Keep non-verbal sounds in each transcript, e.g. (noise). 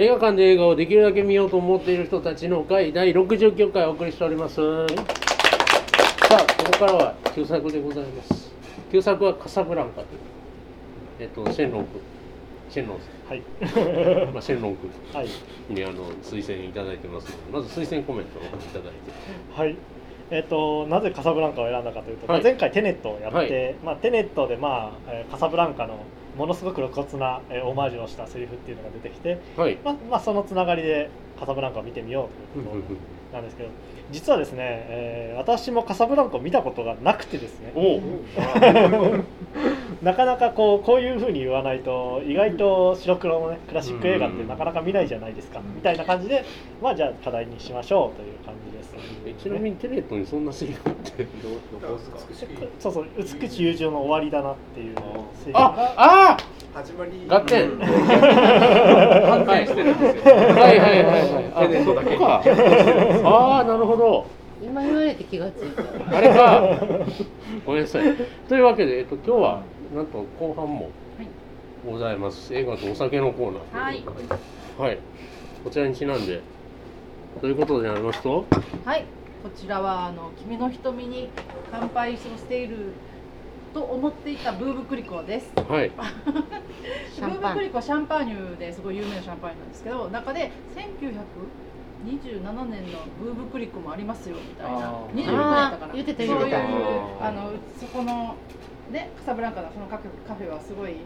映画館で映画をできるだけ見ようと思っている人たちの会第69回お送りしております。さあここからは旧作でございます。旧作はカサブランカというえっとシェンロン君シェンロンはい。(laughs) まあ、シェンロン君はい。にあの推薦いただいてますのでまず推薦コメントをいただいて。はい。えっとなぜカサブランカを選んだかというと、はい。前回テネットをやって、はい。まあ、テネットで、まあえーカサブランカのものすごく露骨な、えーオマージュをしたセリフっていうのが出てきて、はい。まあまあ、そのつながりでカサブランカを見てみようということなんですけど実はですね、えー私もカサブランカを見たことがなくてですね。(laughs) なかなかこうこういうふうに言わないと意外と白黒のねクラシック映画ってなかなか見ないじゃないですかみたいな感じでまあじゃあ課題にしましょうという感じです、えちなみにテネットにそんなセリフって？そうそう美しい友情の終わりだなっていうセリフ。あがあ！始まり。合点。反転してるんですよ。はいはいはいはい。あテネットだけ。にここかああなるほど。今言われて気がついた。あれか。ごめんなさい。というわけで、えっと、今日はなんと後半もございます映画とお酒のコーナーはいはいこちらにちなんでということでありますとはい、こちらはあの君の瞳に乾杯をしていると思っていたブーブクリコです。はい (laughs) シャンパンブーブクリコはシャンパーニュですごい有名なシャンパーニュなんですけど、中で1927年のブーブクリコもありますよみたいなあー26年だったかな。あー言ってたそういうあのそこのねカサブランカのそのカフェカフェはすごい。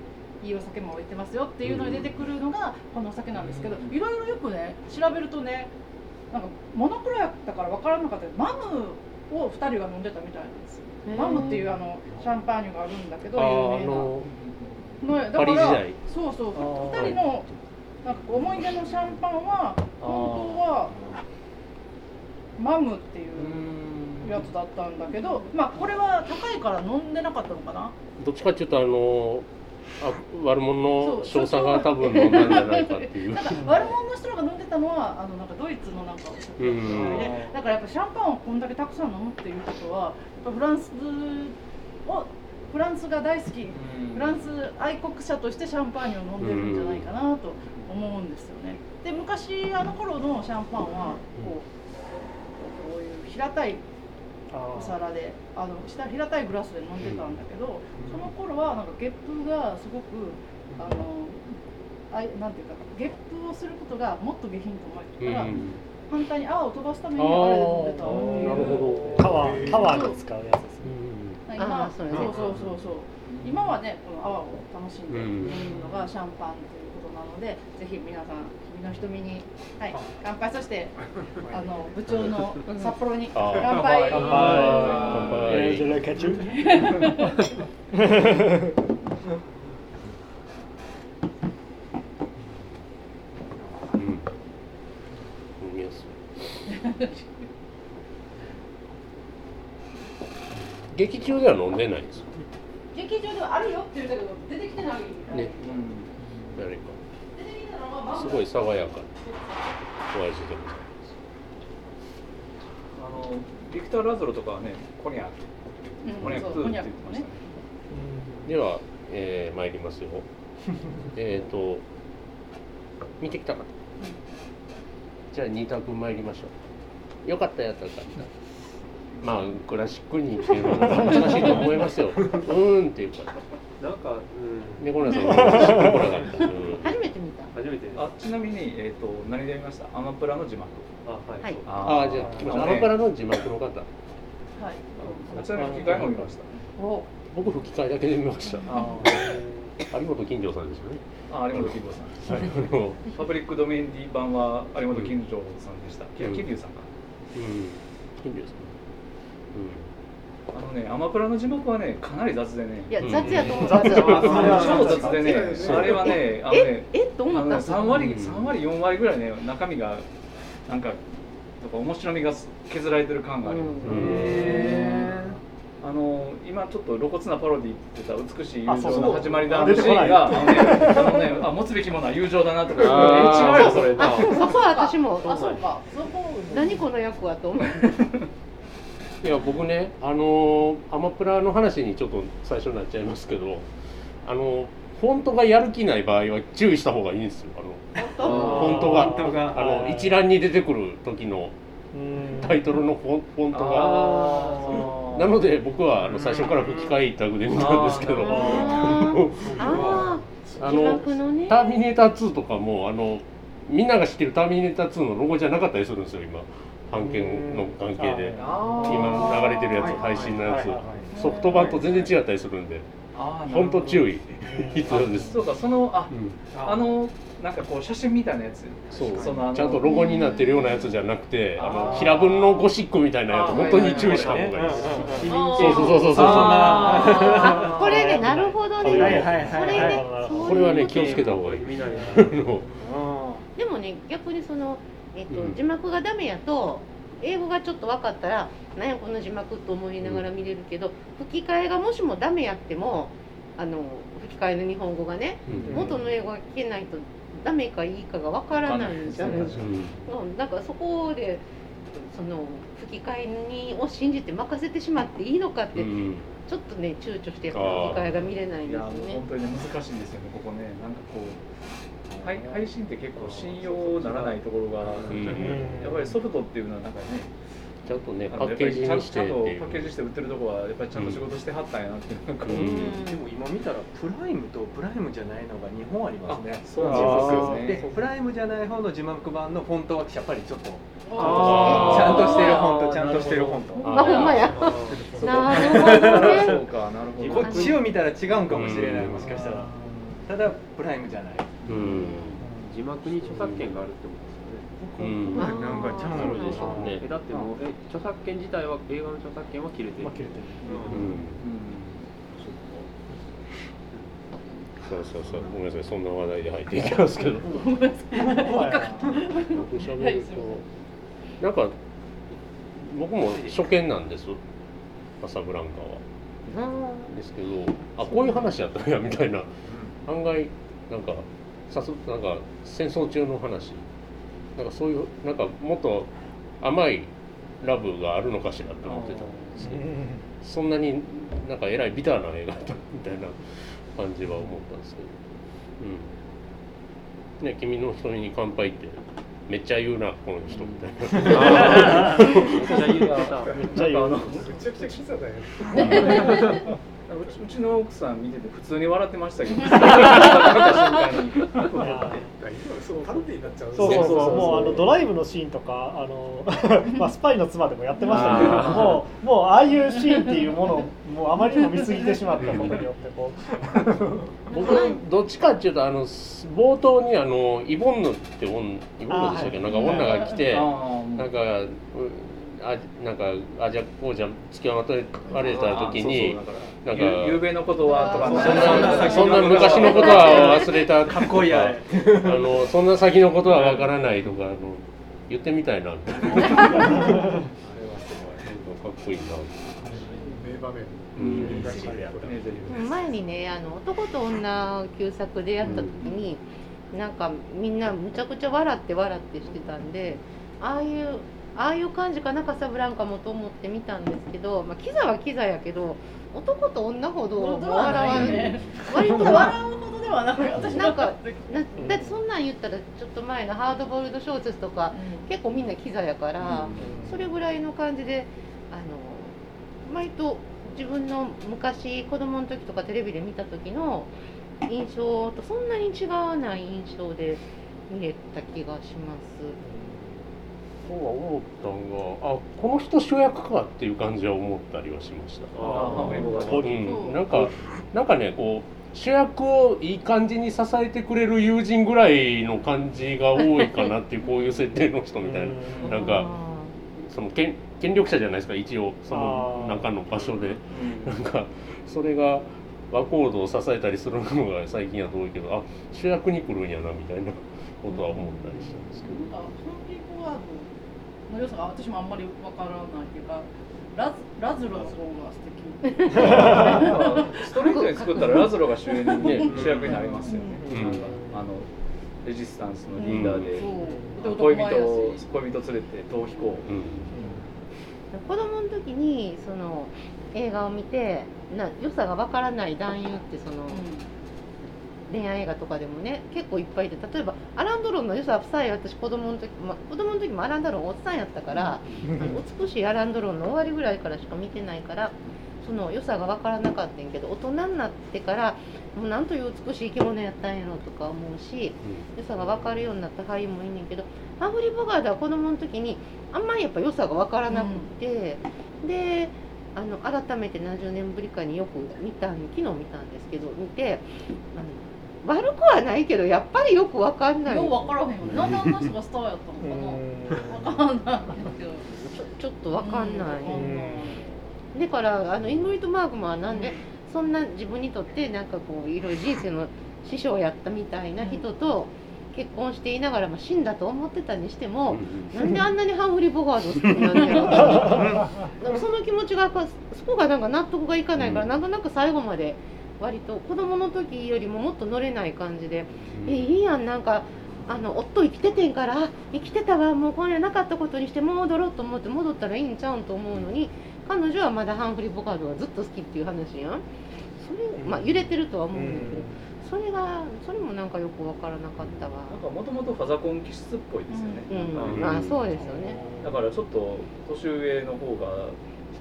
いいお酒も置いてますよっていうのに出てくるのがこのお酒なんですけど、いろいろよくね調べるとねなんかモノクロやったから分からなかったけどマムを2人が飲んでたみたいなんですよ。マムっていうあのシャンパーニュがあるんだけどあ有名な。ののだパリ時代。そうそうあー2人のなんか思い出のシャンパンは本当はマムっていうやつだったんだけどまあこれは高いから飲んでなかったのかな。どっちかっていうとあのあ悪者の少佐が多分飲んだんじゃないかっていう。なんか悪者の人が飲んでたのはあのなんかドイツのなんかでだからやっぱシャンパンをこんだけたくさん飲むっていうことはやっぱフランスをフランスが大好き。フランス愛国者としてシャンパーニュを飲んでるんじゃないかなと思うんですよね。で昔あの頃のシャンパンはこうこういう平たいお皿で。あの下平たいグラスで飲んでたんだけど、その頃はなんかゲップがすごくあのあいなんていうかゲップをすることがもっと下品と思われてたから、うん。反対に泡を飛ばすためにあれで飲んでた。っていうなるほタワータワーに使うやつですね。今そうそうそうそう今はねこの泡を楽しんで飲むのがシャンパンということなので、ぜひ皆さん君の瞳に、はい、乾杯そして (laughs) あの部長の札幌に乾杯乾杯。乾杯。えーじゃあキャッチュうん飲みやすい劇中では飲んでないんですよ。劇場ではあるよって言ったけど出てきてないね誰か出てきたのはマンゴーすごい爽やかなお味でございます。あのビクター・ラゾロとかはね、コニャコニャクって言ってましたね。では、えー、参りますよ。(laughs) えっと見てきたかじゃあ2択参りましょう。よかったやったらかった。まあクラシックにっていうのは難しいと思いますよ。(laughs) うーんっていうかなんか、うん、猫村さんもクラシック来なかった、うん初めて見た。初めてあちなみに、えっと何で見ました？アマプラの字幕。あはい、はい。ああじゃあアマプラの字幕の方。はい。あちなみに吹き替えも見ました？お。僕吹き替えだけで見ました。あ (laughs) 有本金城さんですよね。あ有本金城さん。はい。(laughs) パブリックドメイン D 版は有本金城さんでした。金龍さんか。うん。金城さんあのねアマプラの字幕はねかなり雑でね。いや雑やと思った。雑や超雑でね、あれはね、あのえね、えと思った三割、うん三割、四割ぐらいね、中身が。なんか。とか、面白みが削られてる感があります。うんあの今ちょっと露骨なパロディって言った美しい友情の始まりだあのシーンがあのねあのねあ持つべきものは友情だなとか違うよそれあ、そこは私も。あそうかそこ何この役はと思う。(laughs) いや僕ねあのアマプラの話にちょっと最初になっちゃいますけどあのフォントがやる気ない場合は注意した方がいいんですよ。あのフォントが。フォントが。あの一覧に出てくる時のうんタイトルのフォンフォントが。なので僕はあの最初から吹き替えタグで見たんですけど。あ (laughs) の幕のね。ターミネーター2とかもあのみんなが知ってるターミネーター2のロゴじゃなかったりするんですよ今版権の関係で今流れてるやつ配信のやつ。ソフト版と全然違ったりするんで本当注意。うん。(laughs) 必要です。そうかそのあうん。あのなんかこう写真みたいなやつ。そう。ちゃんとロゴになってるようなやつじゃなくてあの平文のゴシックみたいなやつ本当に注意した方がいいです。そうそうそうそうそう。あこれねなるほどね、はいはいはい。これはね気をつけた方がいい。(laughs) でもね逆にその、えっとうん。字幕がダメやと英語がちょっと分かったら何やこの字幕と思いながら見れるけど、吹き替えがもしもダメやってもあの吹き替えの日本語がねうん。元の英語が聞けないとダメかいいかが分からないんじゃないですか。うんうん、だからそこでその吹き替えにを信じて任せてしまっていいのかって、うんちょっとね躊躇して吹きあー。替えが見れないんですよね。本。当にね難しいんですよねここね。なんかこう配配信って結構信用ならないところが、ん。やっぱりソフトっていうのはなんかねちゃんとねあパッケージにして。ってちゃんというパッケージして売ってるところはやっぱりちゃんと仕事してはったんやなっていうなんか、うん。でも今見たらプライムとプライムじゃないのが2本ありますね。そうなんですよ。ね。でプライムじゃない方の字幕版のフォントはやっぱりちょっとちゃんとしてるフォントちゃんとしてるフォント。ああほんまや。そうなるほどね。そうかなるほどこっちを見たら違うんかもしれないうんもしかしたら。ただプライムじゃないうん。字幕に著作権があるってことですよね。うん。なんかちゃんとでしょうね。えだってもうえ著作権自体は映画の著作権は切れてる。まあ切れてる。うん。そうそうそう。ごめんなさい。そんな話題で入っていきますけど。僕喋るとなんか僕も初見なんです。カサブランカは。あですけどあこういう話やったんやみたいな。案外なんかさすなんか戦争中の話。なんかそういうなんかもっと甘いラブがあるのかしらって思ってたんですけど。そんなになんかえらいビターな映画だったみたいな感じは思ったんですけど。うん。ね君の瞳に乾杯ってめっちゃ言うなこの人みたいな。めっちゃ言うためっちゃ言うな。めちゃくちゃキザだよ。(laughs) うちうちの奥さん見てて普通に笑ってましたけど。(laughs) そうパロディになっちゃう。そうそう。もうあのドライブのシーンとかあの (laughs) まあスパイの妻でもやってましたけどもうもうああいうシーンっていうものをもうあまりにも見過ぎてしまったことによってこう。僕どっちかっていうとあの冒頭にあのイボンヌって女イボンヌでしたっけ、なんか女が来て、なんかうあなんかあじゃこうじゃ付き合われた時になんかのことはとかそんなそんな昔のことは忘れた。かっこいいあのそんな先のことはわからないとかあの言ってみたいな。かっあれはすごい。こいいな。前にねあの男と女旧作でやった時に、なんかみんなむちゃくちゃ笑って笑ってしてたんでああいうああいう感じかなカサブランカもと思って見たんですけど、まあ、キザはキザやけど男と女ほど笑わないね。(laughs) 割と笑わうほどではなく私なんかなだってそんなん言ったらちょっと前のハードボイルド小説とか結構みんなキザやから、それぐらいの感じであの割と自分の昔子供の時とかテレビで見た時の印象とそんなに違わない印象で見れた気がします。そうは思ったんがあこの人主役かっていう感じは思ったりはしました。うん、なんかなんかねこう主役をいい感じに支えてくれる友人ぐらいの感じが多いかなっていうこういう設定の人みたいな。なんかその権権力者じゃないですか一応。その中の場所で。なんかそれが和コードを支えたりするのが最近は多いけどあ主役に来るんやなみたいなことは思ったりしたんですけど。なんかホームピークワードの良さが私もあんまりわからないっていうかラズラズロの方が素敵。ストレートに作ったらラズロが主演に、ね、主役になりますよね、うん。なんかあのレジスタンスのリーダーで、そう。恋人をし。恋人連れて逃避行、うん。子供の時にその映画を見てな良さがわからない男優ってその、恋愛映画とかでもね結構いっぱいいて例えばアラン・ドロンの良ささえ私子供の時、まあ、子供の時もアラン・ドロンおっさんやったから美しいアラン・ドロンの終わりぐらいからしか見てないからその良さが分からなかったんやけど大人になってからもうなんという美しい生き物やったんやろとか思うし良さが分かるようになった俳優もいいねんけどハンフリー・ボガードは子供の時にあんまりやっぱ良さが分からなくて、であの改めて何十年ぶりかによく見たん昨日見たんですけど見てあの悪くはないけどやっぱりよく分かんない。よう分からへんよなんであんな人がスターやったのかな。分かんないけどちょちょっと分かんない、うん。だからあのイングリッド・バーグマンはなんでそんな自分にとってなんかこういろいろ人生の師匠やったみたいな人と結婚していながら、まあ、死んだと思ってたにしても、なんであんなにハンフリー・ボガード好きになんねやろ (laughs) なんかその気持ちがそこがなんか納得がいかないから、うん。なんとなく最後まで割と子供の時よりももっと乗れない感じで、えいいやんなんかあの夫生きててんからあ生きてたわもう今夜なかったことにして戻ろうと思って戻ったらいいんちゃうんと思うのに彼女はまだハンフリー・ボガードがずっと好きっていう話やん。それまあ揺れてるとは思うんだけど、それがそれもなんかよくわからなかったわ。なんかもともとファザコン気質っぽいですよね、うん、なんか。まあそうですよね。だからちょっと年上の方が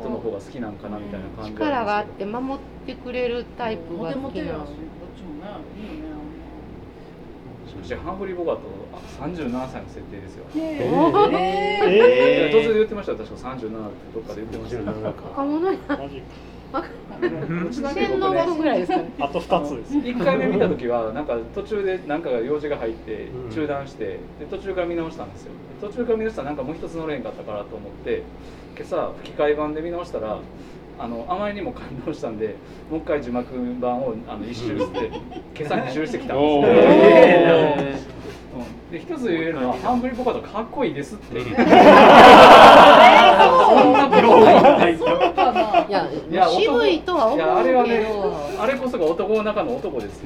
人の方が好きなんかなみたいな感じ力があって守ってくれるタイプモが好きなテモテやしこっちもねいいよねけどしかしハンフリー・ボガートあ37歳の設定ですよ、え。え途中で言ってましたよ。確か37ってどっかで言ってましたよ。若者に？マジちなみに洗脳僕ね後ぐらいですかね。あと2つです。1回目見た時はなんか途中で何かが用事が入ってうん中断してで途中から見直したんですよ。で途中から見直したらなんかもう一つ乗れんかったからと思って今朝吹き替え版で見直したらあのあまりにも感動したんでもう一回字幕版をあの一周して今朝二周してきたんおですよで一つ言えるのはハンブリー・ボカートかっこいいですって。そんなことない。いやいや渋いとは思うけど。あれはねあれこそが男の中の男です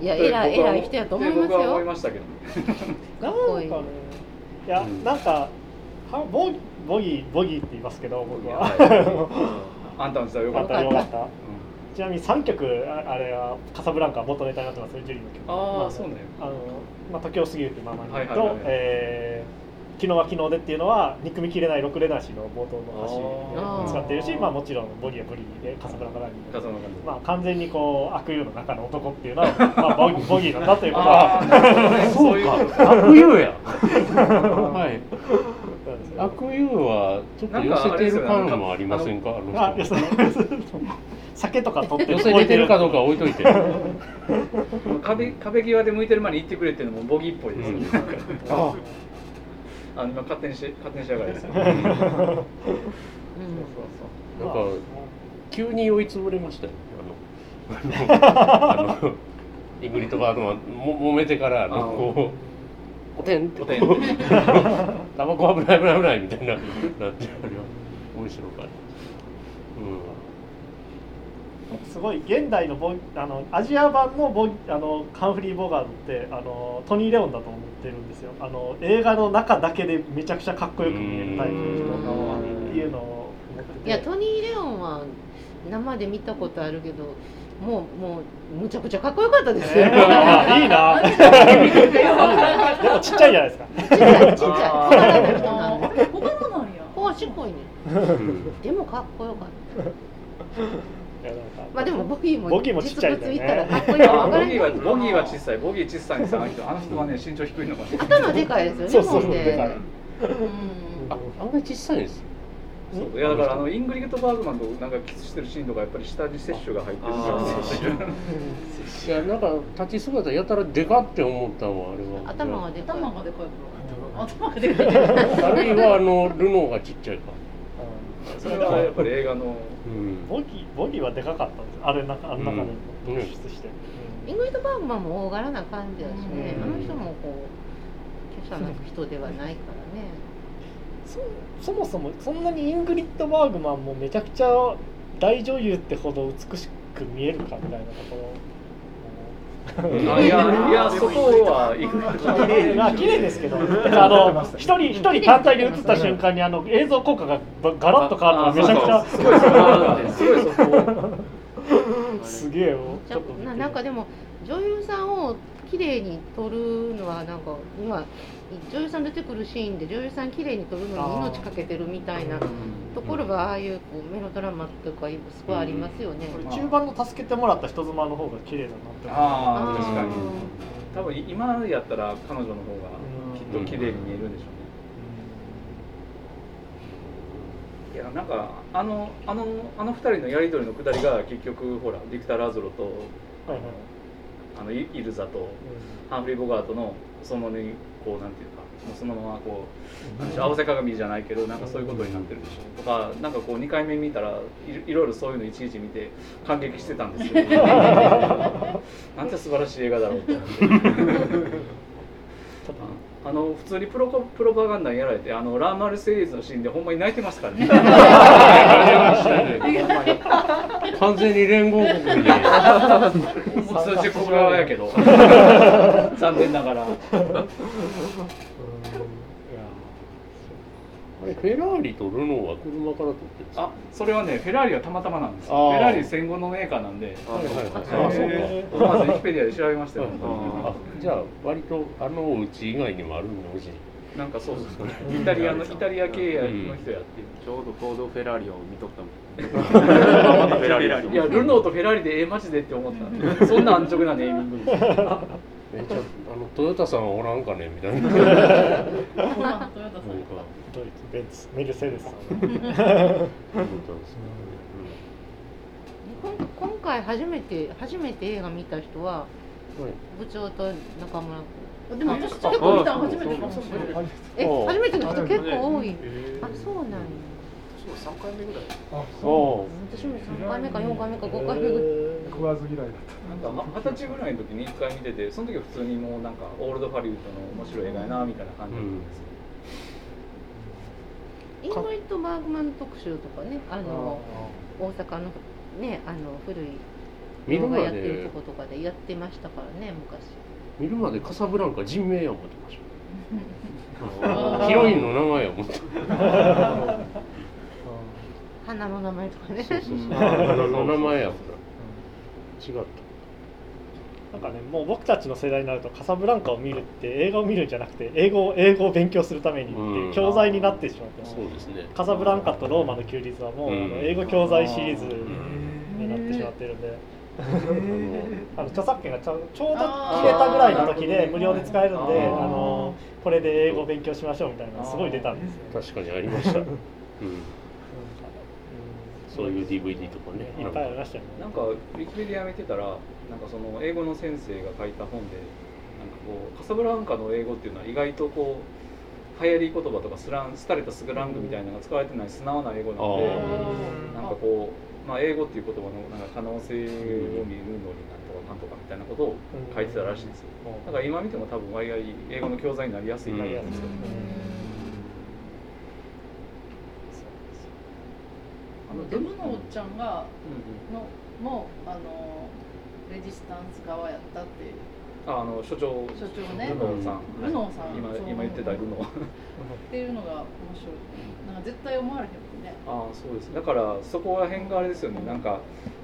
いや偉い偉い人やと思います僕は思いよましたけどー、なんかねいや、うんなんかはボギボギーボギーって言いますけど僕は、あんたの時代よよかかった。よかった。ちなみに3曲ああれはカサブランカ元ネタになってますねジュリーの曲。ああそうねあの、まあ、時を過ぎるっていうままに言うと、はいはえー昨日は昨日でっていうのは憎みきれないロクレナーシの冒頭の歌詞あー。を使ってるしまあ、もちろんボギーはブリーでカサブランカランニング風の感じまあ、完全にこう悪友の中の男っていうのは、まあ、ボギー (laughs) ボギーなんだということあはそそうか。悪友や。(laughs) はいなんですよ。悪友はちょっと寄せてる感もありませんか？あの人。あ寄せ酒とか取って。寄せれてるかどうかは置いといて。壁壁際で向いてる前に行ってくれっていうのもボギーっぽいですよね、なんか。ああの今勝手にし勝手にしやがりですようん。なんか急に追いつぶれましたよ。あの (laughs) あのあのイグリッド・バードマンも揉めてからあのこうおてん。っておてん。タバコ危ない危ない危ないみたいななってあれは面白かった。すごい現代のボあのアジア版のボあのハンフリー・ボガードってあのトニー・レオンだと思ってるんですよ。あの映画の中だけでめちゃくちゃかっこよく見えるタイプの人っていうのをいやトニー・レオンは生で見たことあるけどもうもうむちゃくちゃかっこよかったですよ、えーいいな。(laughs) でもちっちゃいじゃないですか。ちっちゃいちっちゃい。小柄な人なん。いね。うん。でもかっこよかった。まあでもボギーもボギーもちっかっこいいからんギーはボギーは小さい。ボギー小さいんですあの人あの人はね身長低いのかな頭でかいですよねそうそうそうででかい。うん。ああんまり小さいんですそういやだからあのイングリッド・バーグマンとなんかキスしてるシーンとかやっぱり下に摂取が入ってるからいやなん。か立ち姿やたらでかって思ったのはあれは頭がでかい頭がでかいから頭がでかいあるいはあのルノーがちっちゃいかそれはやっぱり映画の。うん。ボギーボギーはでかかったんですあれなあの中でうん。突出して、イングリッド・バーグマンも大柄な感じだしね、うん。あの人もこう華奢な人ではないからねそそもそもそんなにイングリッド・バーグマンもめちゃくちゃ大女優ってほど美しく見えるかみたいなところ。あ (laughs) いやいや (laughs) そこは綺麗ですけど、(laughs) あの一人一人単体で映った瞬間にあの映像効果がばガラッと変わるのがめちゃくちゃ。すごいそこすごいそこ。すげえよ。ちょっとななんかでも女優さんを綺麗に撮るのはなんか今女優さん出てくるシーンで女優さん綺麗に撮るのに命かけてるみたいなところがああいうこうメロドラマとかすごいありますよね。これ中盤の助けてもらった人妻の方が綺麗だなってああ確かに。あ多分今やったら彼女の方がきっと綺麗に見えるんでしょうね。いやなんかあのあのあの二人のやり取りのくだりが結局ほらビクター・ラズロとはいはいあのイイルザとハンフリー・ボガートのそのねこうなんていうかもうそのままこう合わせ鏡じゃないけどなんかそういうことになってるでしょ。とかなんかこう2回目見たらいいろいろそういうのいちいち見て感激してたんですけど (laughs) なんて素晴らしい映画だろうって。(laughs) (laughs) ああの普通にプロコプロパガンダにやられてあのラーマルセリーズのシーンでほんまに泣いてますからね。完全に連合国に (laughs) もう通じ国側やけど。(laughs) 残念ながらあれフェラーリとルノーは車から撮ってるんですか？あそれはねフェラーリはたまたまなんですよ。あー。フェラーリ戦後のメーカーなんで。はいはいはいああそうへか。まずウィキペディアで調べましたよ。あじゃあ割とあのお家以外にもあるの？うちなんかそうですねイタリアのイタリア系の人やってちょうどフォード・フェラーリを見とったもん。(laughs) フェラーリいやルノーとフェラーリでええマジでって思ったんで。そんな安直なネーミングですめっちゃあのトヨタさんはおらんかねみたいな。トヨタさん。ドイツベンツメルセデス今今回初めて初めて映画見た人は部長と中村君でも私結構見たの初めてかもしれないえあ初めての人結構多いえあそうなん。やそう3回目ぐらい。お私も3回目か4回目か5回目ぐらい。食わず嫌いだっなんか二十歳ぐらいの時に一回見ててその時は普通にもうなんかオールドハリウッドの面白い映画やなみたいな感じ。だったん。ですよイングリッド・バーグマン特集とかねあの大阪のねあの古い見るま動画やってるでとことかでやってましたからね昔。見るまでカサブランカ人名や思ってました。(laughs) ヒロインの名前や思って花の名前とかね。そうそうそう。花の名前やもんな違った。なんかねもう僕たちの世代になるとカサブランカを見るって映画を見るんじゃなくて英語を英語を勉強するためにっていう教材になってしまってます。そうですね。カサブランカとローマの休日はもう、うんあの英語教材シリーズうんになってしまってるんで、ああの著作権がちょちょうど切れたぐらいの時で無料で使えるんであのこれで英語を勉強しましょうみたいなのがすごい出たんですよ。の確かにありました、うん、うんそういう DVD とかねいっぱいありましたよね。なんかウィキペディア見てたらなんかその英語の先生が書いた本でなんかこうカサブランカの英語っていうのは意外とこう流行り言葉とかスラン廃れたスラングみたいなのが使われてない素直な英語なのであなんかこう、まあ、英語っていう言葉のなんか可能性を見るのになんとかなんとかみたいなことを書いてたらしいんですよ。だから今見ても多分割合英語の教材になりやすいなりやすい。ですよあのデムのおっちゃんがうんのもあのレジスタンス側やったっていう。ああの所長。所長ね。ルノーさん。ルノーさん。今今言ってたルノー。っていうのが面白い。なんか絶対思われへんもんね。ああそうです。だからそこら辺があれですよね。なんか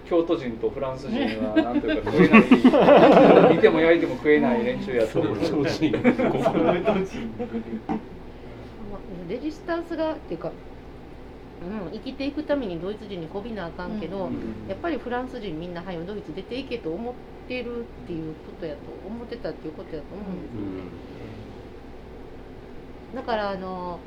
京都人とフランス人は (laughs) なんというか食えない。見ても焼いても食えない連中やと思う。(laughs) レジスタンスがっていうか、うん、生きていくためにドイツ人にこびなあかんけど、やっぱりフランス人みんな「はよドイツ出ていけ」と思ってるっていうことやと思ってたっていうことやと思うんですよね。だからあの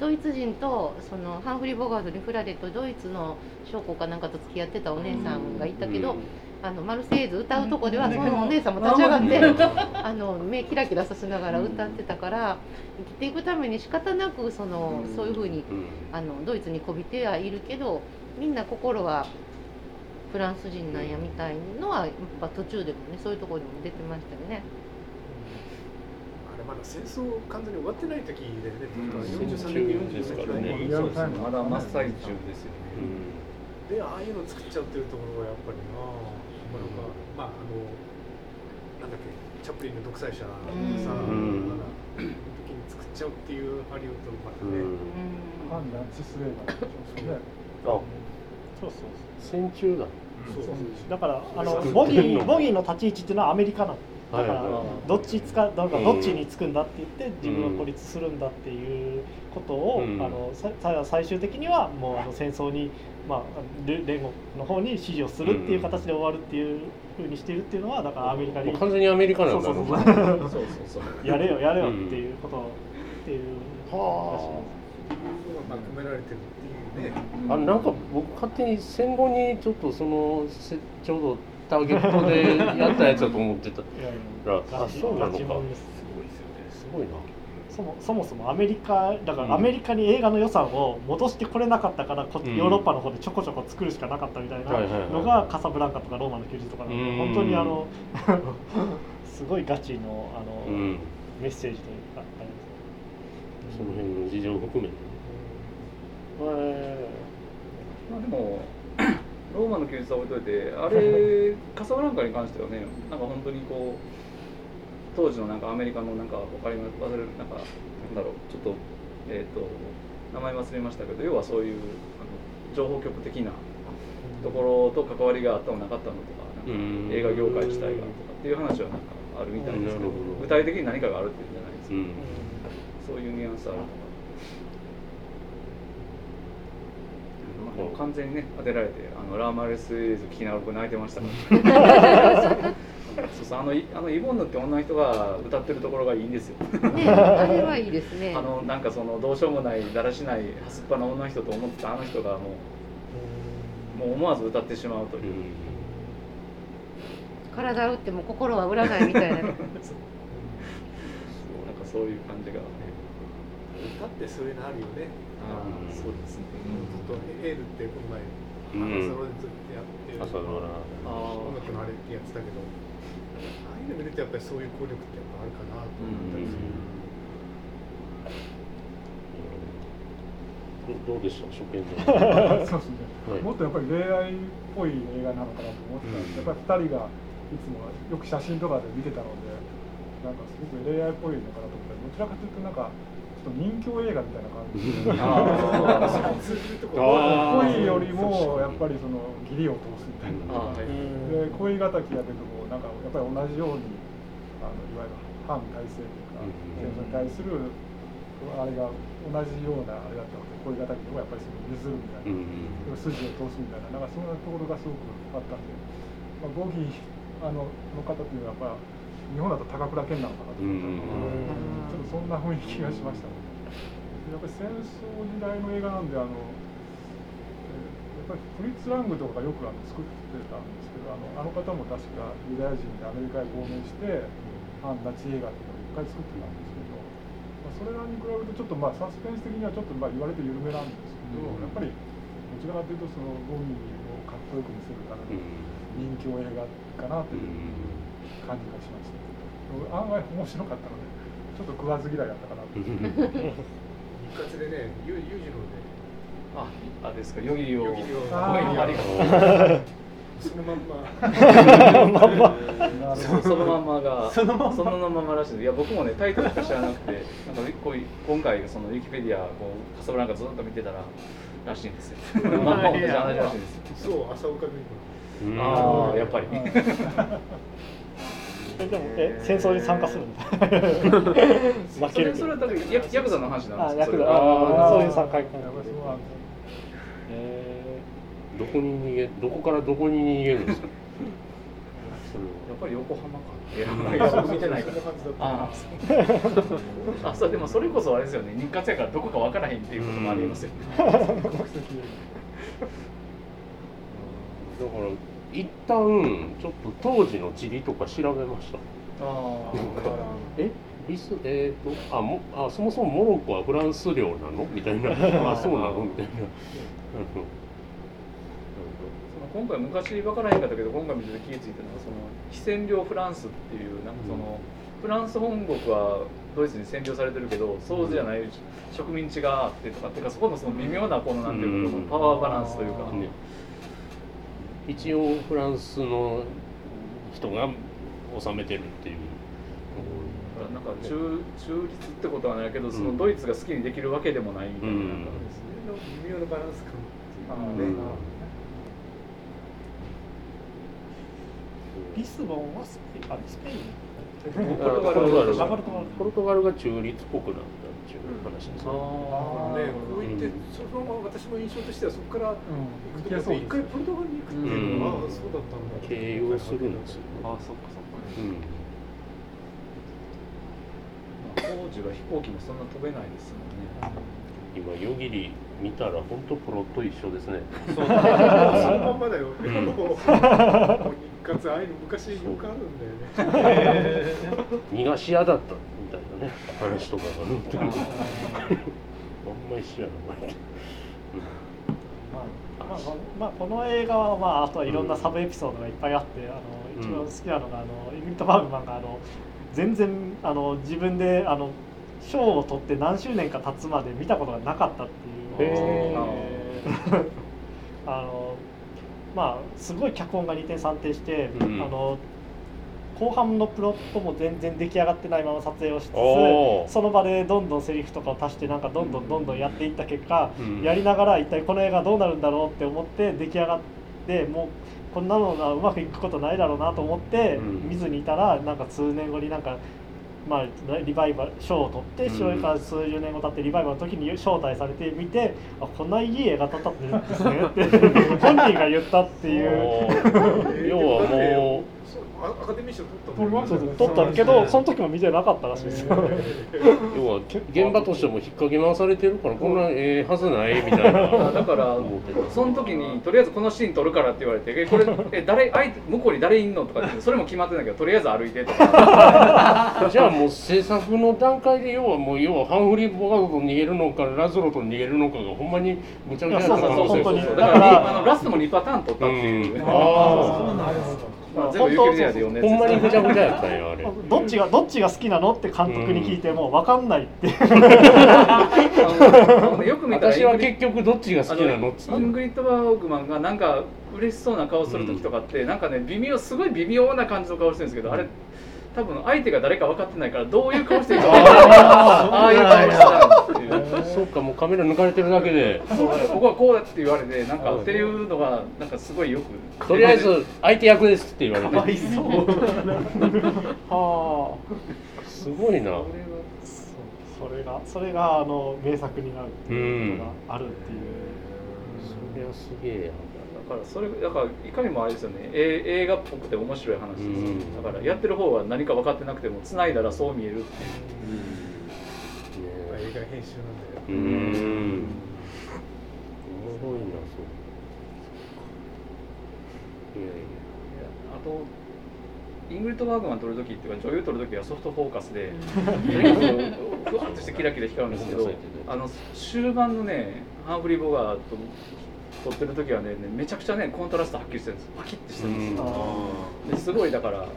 ドイツ人とそのハンフリー・ボガードに振られとドイツの将校かなんかと付き合ってたお姉さんがいたけど、あのマルセイユズ歌うとこではそのお姉さんも立ち上がって、(laughs) あの目キラキラさせながら歌ってたから生きていくために仕方なくそのそういうふうにあのドイツにこびてはいるけどみんな心はフランス人なんやみたいのはやっぱ途中でもねそういうところにも出てましたよね。あれまだ戦争完全に終わってない時でね、うん。43年戦中ですからねリアルタイムまだ真っ最中ですよね、でああいうの作っちゃうっていうところはやっぱりななんかまああのなんだっけチャップリンの独裁者がさ、うんまだ時に作っちゃうっていう。ハリウッドのまたね、うんうん反ナチス映画ですよね。あそうそう。戦中だそうそうだからあの。ボギーボギーの立ち位置っていうのはアメリカなの。だからどっちつかだかどっちにつくんだって言って自分は孤立するんだっていうことを、うん。あのささ最終的にはもうあの戦争に、まあ、連連合の方に支持をするっていう形で終わるっていうふうにしてるっていうのはだからアメリカに完全にアメリカなんだそうそうそう。そうそうそう。やれよやれよっていうことっていうはまとめられてるっていうね。ああなんか僕勝手に戦後にちょっとそのせちょうどターゲットでやったやつだと思ってた。いやいらやあそうなのか。ガチもんです。すごいなそもそもそもアメリカだかうん。らアメリカに映画の予算を戻してこれなかったからこうん。ヨーロッパの方でちょこちょこ作るしかなかったみたいなのがカサブランカとかローマの休日とかなんでうん。本当にあの (laughs) すごいガチのあの、うんメッセージというかあれです。その辺の事情を含めて。へまあでも (laughs) ローマの休日は置いといてあれ (laughs) カサブランカに関してはねなんか本当にこう当時のなんかアメリカのなんか他に忘れるなんかなんだろうちょっとえっ、と名前忘れましたけど要はそういうあの情報局的なところと関わりがあったのなかったのとかなんうん。か映画業界自体がとかっていう話はなんかあるみたいですけど具体的に何かがあるっていうんじゃないですか、うん。そういうニュアンスあるのか。完全にね当てられてあのラーマレスエイズ聞きながら僕泣いてましたから (laughs) そうそうあのイあのイボンヌって女の人が歌ってるところがいいんですよ。ねあれはいいですね。あのなんかそのどうしようもないだらしないはすっぱな女の人と思ってたあの人がもうもう思わず歌ってしまうという。う、ん。体打っても心は売らないみたいな。(laughs) そうなんかそういう感じがね。歌ってそういうのあるよね。ああそうですね、ずっとエールってこの前うん。朝ドラでずっとやって朝ドラあ音楽のあれってやってたけどいうの見るとやっぱりそういう効力ってやっぱあるかなと思ったりする、ど (laughs) どうでした？初見で。(laughs) そうですね、はい。もっとやっぱり恋愛っぽい映画なのかなと思ってたんです、うん。やっぱり2人がいつもよく写真とかで見てたのでなんかすごく恋愛っぽいのかなと思ったらどちらかというとなんかちょっと人気映画みたいな感じで (laughs) 恋よりもやっぱりその義理を通すみたいな、あはい。で恋敵やけどもなんかやっぱり同じようにあのいわゆる反体制というかうん戦争に対するあれが同じようなあれだったので恋敵をやっぱりその譲るみたいな。うん筋を通すみたいな、なんかそんなところがすごくあったんで、まあ、ボギーあのの方っていうのはやっぱ日本だと高倉健なのかなと思ったので、ちょっとそんな雰囲気がしましたね。やっぱり戦争時代の映画なんで、あのフリッツ・ラングとかがよくあの作ってたんですけど、あのあの方も確かユダヤ人でアメリカへ亡命して、反ナチ映画っていうのをいっぱい作ってたんですけど、まあ、それらに比べるとちょっとまあサスペンス的にはちょっとまあ言われて緩めなんですけど、やっぱりどちらかというとそのボギーをかっこよく見せるための人気映画かなという感じがしました。案外面白かったので、ちょっと食わず嫌いだったかなと。(laughs) 一括でねユユージのでああですか。ヨギを。ヨギを。あありがとうそのまんま。まんまそそのまんまがそのまんま。そのままらしいです。いや僕もねタイトルしか知らなくてなんかこう今回そのウィキペディアこうカサブランカずっと見てたららしいんですよ。(laughs) まんま同じ話らしいんですよ。そう朝岡美ああやっぱり。(laughs) えでもえ戦争に参加するんだ (laughs) 負けるそれそれは多分ヤヤクザの話なんですよあヤクザ。あーそういう参加えどこに逃げどこからどこに逃げるんですか？(laughs) やっぱり横浜か。見てないから。あ (laughs) ああそうでもそれこそあれですよね。日活やからどこかわからへんっていうこともありますよね。(laughs) だから一旦ちょっと当時の地理とか調べました。あえ？リスえっ、とあもあそもそもモロッコはフランス領なの？みたいな。(laughs) あそうなの？みたいな。その今回昔分からへん。かったけど今回見てて気が付いたのはその非占領フランスっていうなん。かその、フランス本国はドイツに占領されてるけどそうじゃない植民地があってとかっていうかそこのその微妙なこのなん。ていうか、うん。パワーバランスというか、ね一応フランスの人が治めてるっていうか中中立ってことはないけどそのドイツが好きにできるわけでもないみたいな,、うんなん。か微妙なバランス感あー。うんね。リスボンはスペインあれスペイン？ポルトガル。がポルトガルが中立っぽくなったっていう話ですね。あね、こう言って、そのまま私の印象としてはそこから行くとこ一回ポルトガルに行くっていうのは、ああそうだったんだ経由するんですよ。あそっかそっか。うん。当時は飛行機もそんな飛べないですもんね今夜霧見たら本当プロット一緒ですね。そうそのまんまだよ、ねうんもう日活ああいうの昔よくあるんだよね、(laughs) 逃がし屋だったみたいなね話とかが載ってる。あんまり知らない。まあまあまあ、この映画は、まあ、あとはいろんなサブエピソードがいっぱいあって、あの一番好きなのが、あのイグリット・バーグマンがあの全然あの自分であの賞を取って何周年か経つまで見たことがなかったっていう (laughs) あのまあすごい脚本が二転三転して、うん。あの後半のプロットも全然出来上がってないまま撮影をしつつその場でどんどんセリフとかを足してなんかどんどんどんどんやっていった結果、うん。やりながら一体この映画どうなるんだろうって思って出来上がってもうこんなのがうまくいくことないだろうなと思ってうん。見ずにいたらなんか数年後になんか。まあ、リバイバル賞を取ってうん。それから数十年後経ってリバイバルの時に招待されてみてあこんないい映画だったんですねって (laughs) 本人が言ったっていう。要はもうアアカデミー賞取ったそうそう取ったけどその時も見てなかったらしいです。よ (laughs) 要は現場としても引っ掛け回されてるからこんなええはずないみたいな。(laughs) だからその時にとりあえずこのシーン撮るからって言われてえこれえ誰相手向こうに誰いんのとかってそれも決まってないけどとりあえず歩いてとか (laughs) じゃあもう制作の段階で要はもう要はハンフリー・ボガードと逃げるのかラズロと逃げるのかがほんまにむちゃくちゃやった可能性そうそうそう。だからあのラストも2パターン撮ったっていう、うん。まああ、全部ユーキリネアで読んでほんまにぐちゃぐちゃやったんやあれ。どっちがどっちが好きなのって監督に聞いても分かんないって。よく見たら私は結局どっちが好きなのっつってイングリッド・バーグマンがなんか嬉しそうな顔する時とかって、なんかね微妙すごい微妙な感じの顔してるんですけど、あれ多分相手が誰か分かってないからどういう顔してるか分かんない。ああいう顔したっていう。そうかもうカメラ抜かれてるだけで。そう。ここはこうだって言われてなんかっていうのがなんかすごいよく。とりあえず相手役ですって言われて。かわいそう。はあ。すごいな。それがそれがあの名作になるっていうのがあるっていう、そりゃすげえや。だからそれだからいかにもあれですよね。え映画っぽくて面白い話ですよ、うん。だからやってる方は何か分かってなくても繋いだらそう見えるっていう。映画編集なんだよ。うーん。おもろいなそう。いやいあとイングリッド・バーグマン撮る時っていうか女優撮る時はソフトフォーカスでふわっとしてキラキラ光るんですけどあの終盤のねハンフリー・ボガートと撮ってる時はねめちゃくちゃねコントラストはっきりしてるんです。パキッとしてるん。ですですごいだからあの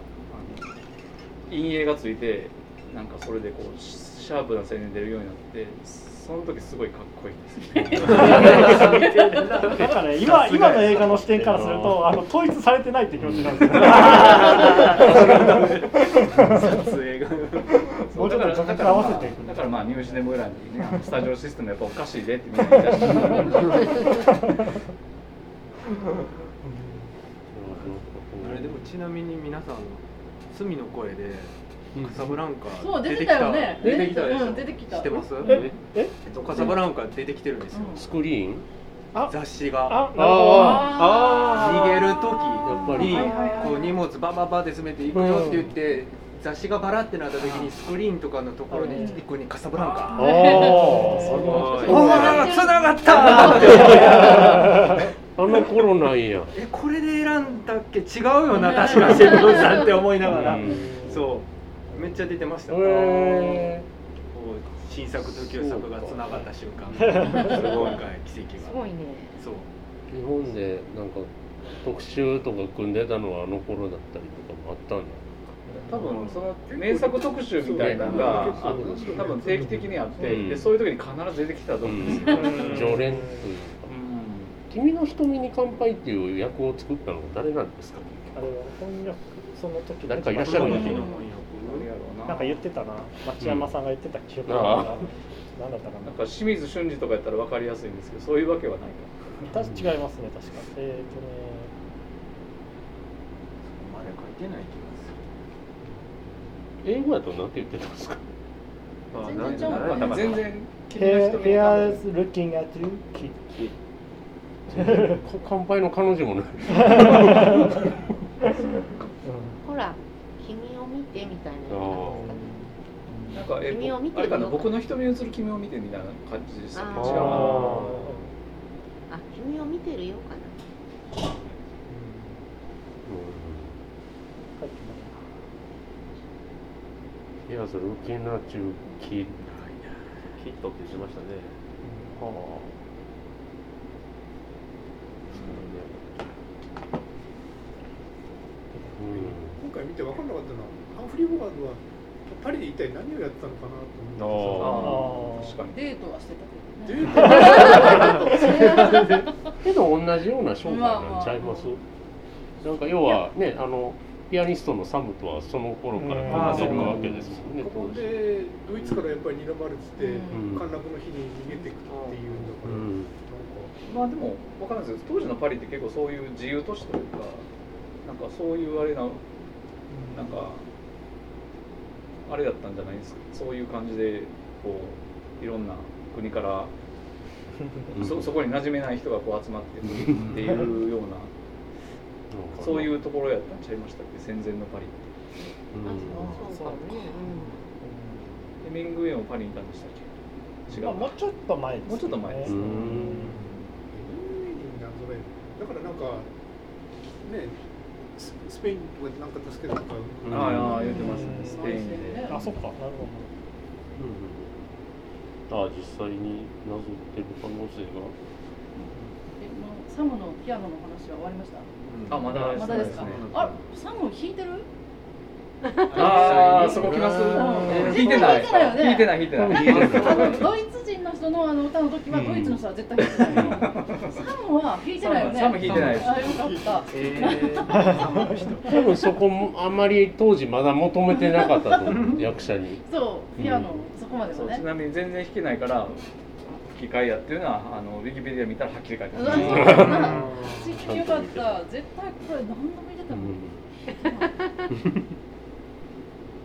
陰影がついてなんかそれでこうシャープな青年出るようになってその時すごいかっこいいですだから今今の映画の視点からするとあの統一されてないって気持ちなんですよ。(laughs) 撮影が (laughs) もうちょっと合わせていくらまあニューシネムぐらいにねスタジオシステムやっぱおかしいでってみんな言い出してあれでもちなみに皆さん隅の声でカサブランカそう出てたよね。出てきた。でしょ？うん出てきた。知ってます？え？え？カサブランカ出てきてるんですよ。スクリーン？あ。雑誌が。ああ逃げるやっぱり。時にこう荷物バババって詰めていくよって言って雑誌がバラってなった時にスクリーンとかのところに一個にカサブランあカ。あおおつながった。(laughs) あの頃なんや。(laughs) えこれで選んだっけ？違うよな確かシェルさんって思いながら。うん。そう。めっちゃ出てました。へこえう新作と旧作がつながった瞬間。(laughs) すごい奇跡が。すごいね。そう。日本でなんか特集とか組んでたのはあの頃だったりとかもあったんだ多分その名作特集みたいなのがあ多分定期的にあって、うん。でそういう時に必ず出てきたと思うんですよ、常連というか。君の瞳に乾杯っていう役を作ったのは誰なんですか？あれは翻訳その時誰かいらっしゃるんですよ何やろうななんか言ってたな。町山さんが言ってた記憶がああな。ん。だったかな。なんか清水俊二とかやったら分かりやすいんですけどそういうわけはないか。確か違いますね確か。えっ、とね。まあでも書いてない気がす英語やと何て言ってたんですか？る全然ちゃうあな。まあ全然君の Here, 瞳の here's looking at you, kid. (laughs) 乾杯の彼女もない。(laughs) ほら君を見てみたいなのなんか？え君を見てあれかな？僕の瞳に映る君を見てみたいな感じでしたっけあー。違うな。あ君を見てるよかな Here's looking at you kid ヒットって言ってましたね。はあ。うん。今回見て分かんなかったのはハンフリー・ボガードはパリで一体何をやってたのかなと思ってああ確かにデートはしてたけどね。けど。同じような商売なんちゃいます、なんか要はねあのピアニストのサムとはその頃から組ん。でるわけですよねここでドイツからやっぱり睨まれてて、うん。陥落の日に逃げていくっていうんだから、うん。まあでも分からないですけど当時のパリって結構そういう自由都市というかなんかそういうあれななんかあれだったんじゃないですか？そういう感じでこういろんな国から (laughs) そそこに馴染めない人がこう集まってくるっていうようなそういうところやったんちゃいましたっけ？戦前のパリって。うん。そうかもね、ヘミングウェイもパリにいたんでしたっけ？違うまあ、もうちょっと前です、ね。もうちょっと前ですうねだからなんかねススペインとかでなんか助けたとか、う。んああ言ってますね。スペインで。あ、そっか、なるほうんああ実際になぞってる可能性が。えもうサムのピアノの話は終わりました？あまだまだですか。ね。あサム弾いてる？ああ (laughs) そこ来ますうん弾いてない。弾いてないよね。弾いてないドイツ人の人のあの歌の時はドイツの人は絶対弾いてない。よ、サムは弾いてないよね。サム弾いてないあよかった。多分そこもあんまり当時まだ求めてなかったと (laughs) 役者に。そうピアノ、そこまでそうちなみに全然弾けないから吹き替えやっていうのはあのウィキペディア見たらはっきり書いてよかった絶対これ何度も見てたもん、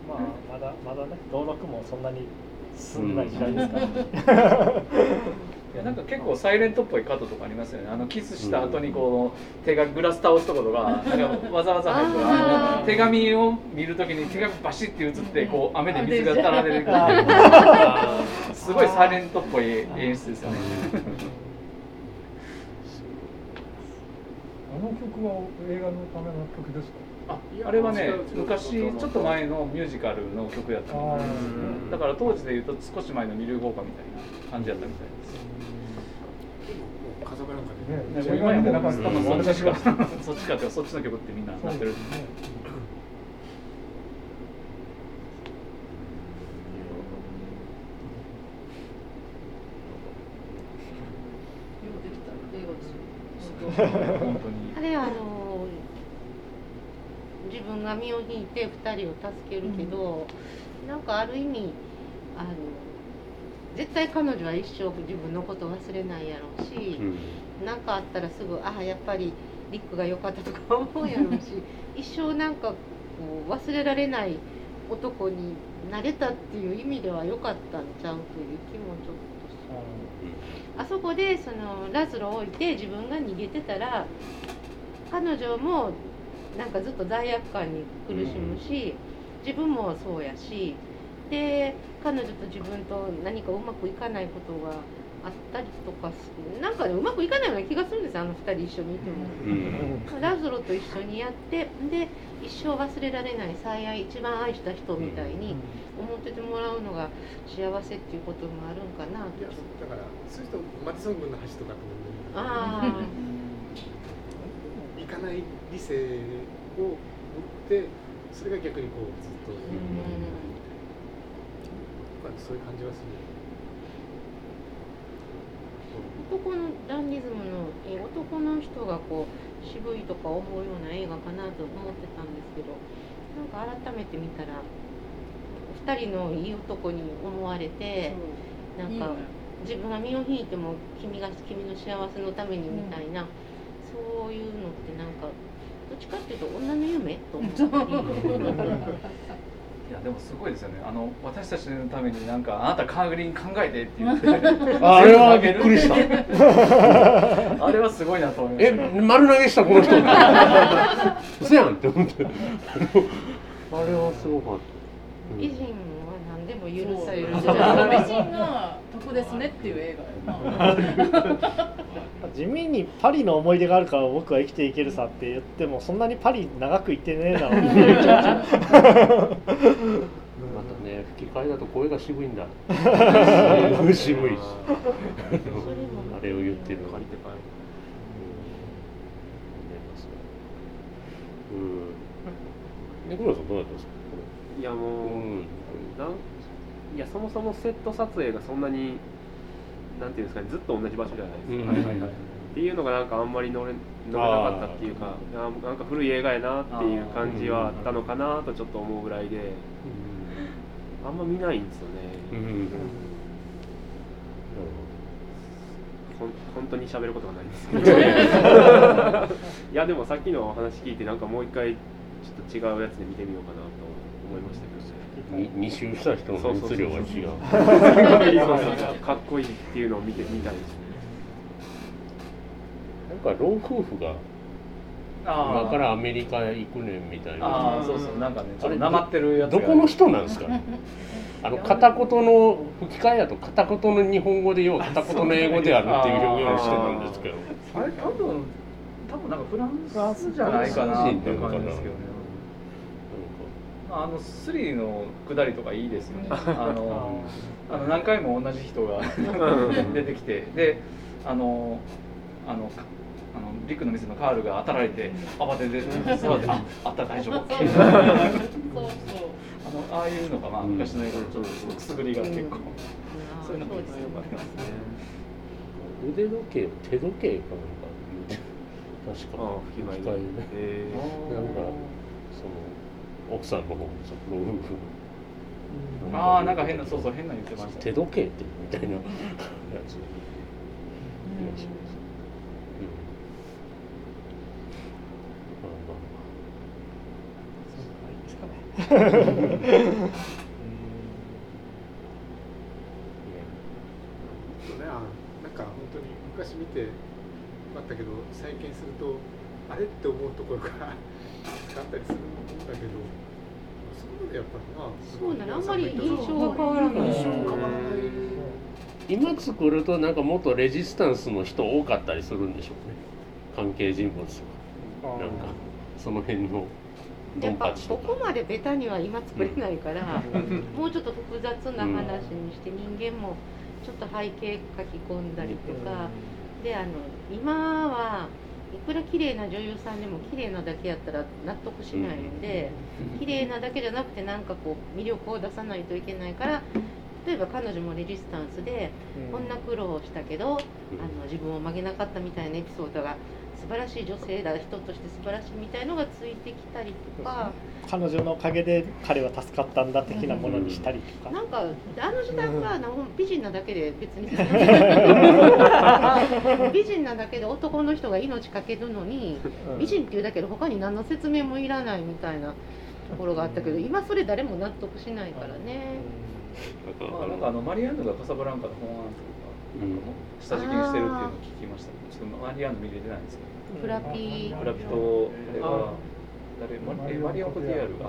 まあ、まだ、まだね、登録もそんなに進んでない時代ですから、ね。(laughs) いやなんか結構サイレントっぽいカットとかありますよね。あのキスした後にこう手がグラス倒すとことかなんかわざわざ入る手紙を見るときに手がバシッて映ってこう雨で水が垂ら出てくるっていうすごいサイレントっぽい演出ですよね。あの曲は映画のための曲ですか？ああれはね昔ちょっと前のミュージカルの曲やったみたいですだから当時でいうと少し前のミルー豪華みたいな感じやったみたいです。もうカサブランカでね。でも今やもう多映画見てなかった分そっちしかそっちかってそっちの曲ってみんななってる。そうですねようできた映画です本当にあれあの自分が身を引いて2人を助けるけど、なんかある意味あの絶対彼女は一生自分のこと忘れないやろうし、なんかあったらすぐああやっぱりリックが良かったとか思うやろうし (laughs) 一生なんかこう忘れられない男になれたっていう意味では良かったんちゃうという気もちょっと。あそこでそのラズロを置いて自分が逃げてたら彼女もなんかずっと罪悪感に苦しむし、自分もそうやしで彼女と自分と何かうまくいかないことがあったりとかすなんかねうまくいかないような気がするんですあの2人一緒にいても。ラズロと一緒にやってで一生忘れられない最愛一番愛した人みたいに思っててもらうのが幸せっていうこともあるんかなと。だからそういう人マディソン軍の橋とかとああ行かない理性を持ってそれが逆にこうずっと、まあ、そういう感じはする男のダンディズムのえ男の人がこう渋いとか思うような映画かなと思ってたんですけどなんか改めて見たら2人のいい男に思われてなんか自分が身を引いても君が君の幸せのためにみたいな、そういうのってなんかどっちかっていうと女の夢と思ってでもすごいですよね。あの私たちのためになんかあなたカーグリン考えてって言って。(laughs) ああれはびっくりした。(laughs) あれはすごいなと思いましえた丸投げしたこの人。(laughs) 嘘やんって思って。あれはすごかった、美人は何でも許される。美人が得ですねっていう映画やな地味にパリの思い出があるから僕は生きていけるさって言ってもそんなにパリ長く行ってねえなまたね吹き替えだと声が渋いんだ。渋いしあれを言ってる借りて帰るうん。猫村さん。どうやったん。ですかいやもう、うん。なんいやそもそもセット撮影がそんなになんていうんですかねずっと同じ場所じゃないですか、うん。はいはいはいっていうのがなんかあんまり乗れ乗れなかったっていうかななんか古い映画やなっていう感じはあったのかなとちょっと思うぐらいであんま見ないんですよね、うん。ほん本当に喋ることがないんです。け (laughs) どいやでもさっきのお話聞いてなんかもう一回ちょっと違うやつで見てみようかなと思いました二周した人の熱量が違う。かっこいいっていうのを見てみたいですねなんか老夫婦が今からアメリカへ行くねんみたいな。ああそうそう。なんかねちょなまってるやつが。どこの人なんですかね。(laughs) あの片言の吹き替えだと片言の日本語でよう片言の英語であるっていう表現をしてるんですけど。あれ多分多分なんかフランスじゃないかなっていう感じですけどねあのスリーの下りとかいいですよね。(laughs) あのあの何回も同じ人が (laughs) 出てきてであのあのかあのリクの店のカールが当たられて慌てて座ってああった大丈夫。そうそう。(laughs) あのああいうのがまあ昔の映画でちょっとくすぐりが結構、そういうのがよくありますね。腕時計手時計かなんか確か。ああ吹き替えで。ねへー。なんか奥さんの方もちょっと老夫婦ああなんか変なそうそう変な言ってました。手時計ってみたいなやつ気がしますうん。まあまあそうなん。ですかねそうね、あなんか本当に昔見てあったけど再建するとあれって思うところがあったりするんだけどそこまでやっぱりなそうなのあんまり印象が変わらない印象変わらない今作るとなんかもっとレジスタンスの人多かったりするんでしょうね関係人物とかなんかその辺のドンやっぱパチとかここまでベタには今作れないから、もうちょっと複雑な話にして人間もちょっと背景書き込んだりとか、であの今はいくら綺麗な女優さんでも綺麗なだけやったら納得しないんで、綺麗なだけじゃなくてなんかこう魅力を出さないといけないから例えば彼女もレジスタンスでこんな苦労をしたけど、あの自分を曲げなかったみたいなエピソードが素晴らしい女性だ人として素晴らしいみたいのがついてきたりとか。彼女のおかげで彼は助かったんだ的なものにしたりとか、なんかあの時代はな美人なだけで別に美人なだけで男の人が命かけるのに美人っていうだけで他に何の説明もいらないみたいなところがあったけど今それ誰も納得しないからね。まあなんかあのマリアンヌがカサブランカの本案というか、なんかもう下敷きにしてるっていうのを聞きましたけど、ちょっとマリアンヌ見れてないんですけど。フラピフラピとあれは誰マえマリアンコティアルが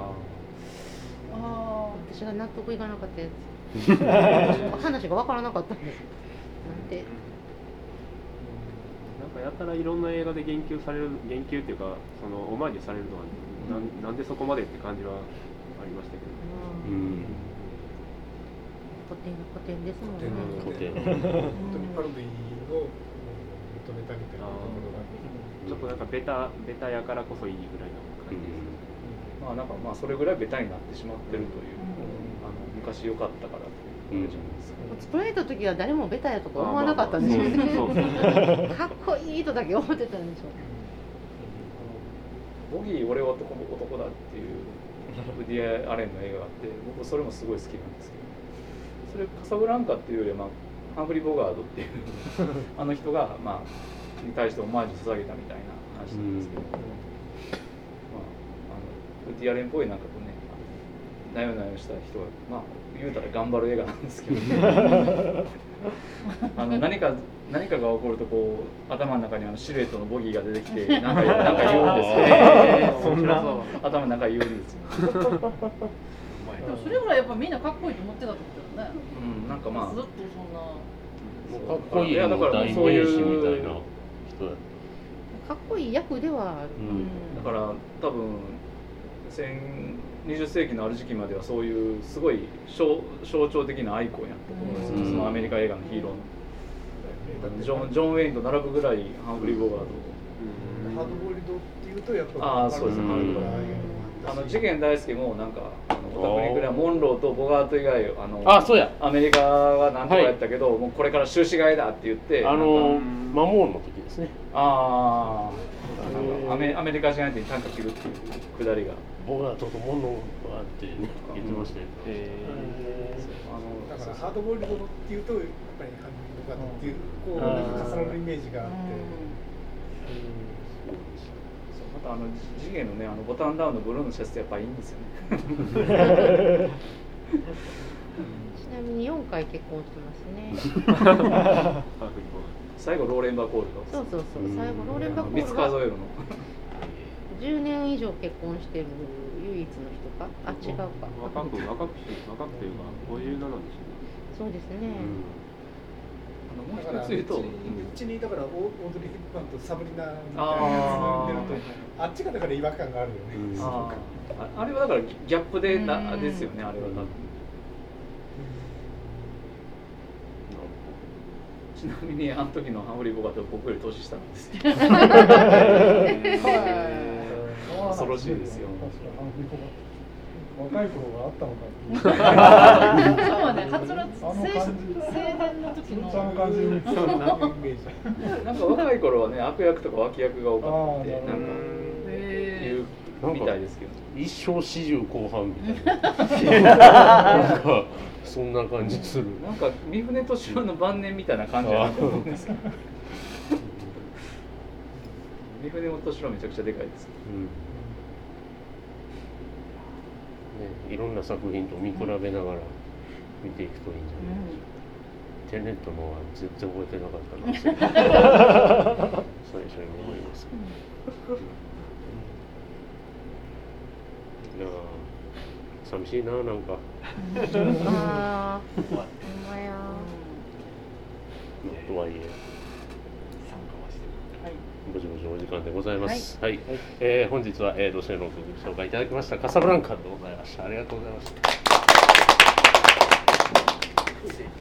あ私が納得いかなかったやつ。(laughs) 話が分からなかった。んで？すなん。てなんかやたらいろんな映画で言及される言及っていうかそのオマージュされるのはなんなんでそこまでって感じはありましたけど、うん。古典は古典ですもんね。古典。本当にパロディを認めたみたいなところがちょっとなんかベタベタやからこそいいぐらいの感じです、まあなんかまあそれぐらいベタになってしまってるという、あの昔良かったからというじゃないですか。作られた時は誰もベタやとか思わなかったんですよね。そうそうかっこいいとだけ思ってたんでしょうね。ボギー俺は男男だっていうウディア・アレンの映画があって僕それもすごい好きなんですけど。それカサブランカっていうよりは、まあ、ハンフリー・ボガードっていう (laughs) あの人が、まあ、に対してオマージュ捧げたみたいな話なんですけど、ウッディアレンっぽいなんかこうねなよなよした人がまあ言うたら頑張る映画なんですけど (laughs) あの何か何かが起こるとこう頭の中にあのシルエットのボギーが出てきてなんかなんか言うんですよ、え (laughs) ーそんな。頭の中言うんですよ、でもそれぐらいやっぱみんなかっこいいと思ってたってことだよねうん、なんかまあ。ずっとそんな。もうかっこいいやだから代そういう名詞みたいな人だ。かっこいい役ではある、うん。だから多分先20世紀のある時期まではそういうすごい象象徴的なアイコンやったと思うんですよ、うん。そのアメリカ映画のヒーローの。ジョンジョン・ウェインと並ぶぐらいハンフリー・ボガートハードボイルドっていうとやっぱああそうですね。ハードボイルド。あの事件大好きもなんかあのオタクにくらいモンロー。とボガート以外あのあそうや。アメリカはなんとかやったけど、もうこれから終止外だって言ってあのマモーンの時ですね。ああなんかアメアメリカ人相手に短歌切るっていうくだりが。ボガートとモノがあってね言ってましたよ、あのだからハードボイルドっていうとやっぱりハンドボイルドっていうこうなんか重なるイメージがあって。そうまたあの次元のねあのボタンダウンのブルーのシャツってやっぱいいんですよね。ちなみに4回結婚してますね。最後ローレンバーコールドそうそうそう最後ローレンバーコール三つ数えるの。10年以上結婚してる唯一の人か？あ違うか。若く若くして若くというか57なんでしょそうですね、あのもう一つ言うと、にうちにだからオードリー・ヘップバーンとサブリナみたいなやつ見てるとあっちがだから違和感があるよね、うん。あーああれはだからギャップでなうん。ですよねあれは多分。(laughs) ちなみにあの時のハンフリー・ボガートは僕より年下なんですよ。(laughs) 恐ろしいですよ若い頃があったのかっていう。そうね、はつらつあの感じ青年の時のあの感じにそんなイメージなんか若い頃はね悪役とか脇役が多かったってなんかみたいですけど。一生四十後半みたいな。なんかそんな感じする。(laughs) なんか三船敏郎の晩年みたいな感じだなと思うんですけど。三船敏郎めちゃくちゃでかいです。うん。ね、いろんな作品と見比べながら見ていくといいんじゃないでしょうか、テネットのは全然覚えてなかったな最初に思います、いやー寂しいななんか。(laughs) とはいえぼちぼちお時間でございます。はい。はい、えー、本日は、えー、ロシアのご紹介いただきましたカサブランカでございました。ありがとうございました。